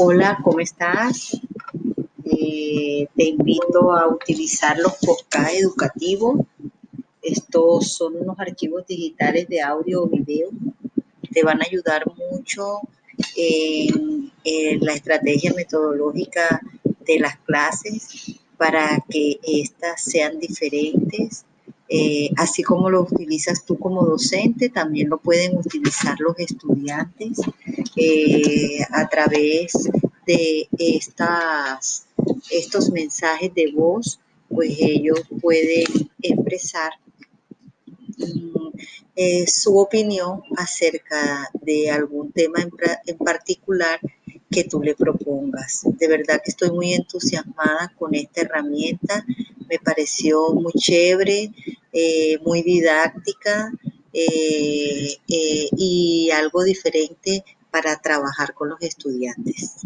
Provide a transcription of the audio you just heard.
Hola, ¿cómo estás? Eh, te invito a utilizar los podcasts educativos. Estos son unos archivos digitales de audio o video. Te van a ayudar mucho en, la estrategia metodológica de las clases para que éstas sean diferentes. Eh, así como lo utilizas tú como docente, también lo pueden utilizar los estudiantes eh, a través de estas, estos mensajes de voz, pues ellos pueden expresar mm, eh, su opinión acerca de algún tema en, particular que tú le propongas. De verdad que estoy muy entusiasmada con esta herramienta, me pareció muy chévere, eh, muy didáctica eh, y algo diferente para trabajar con los estudiantes.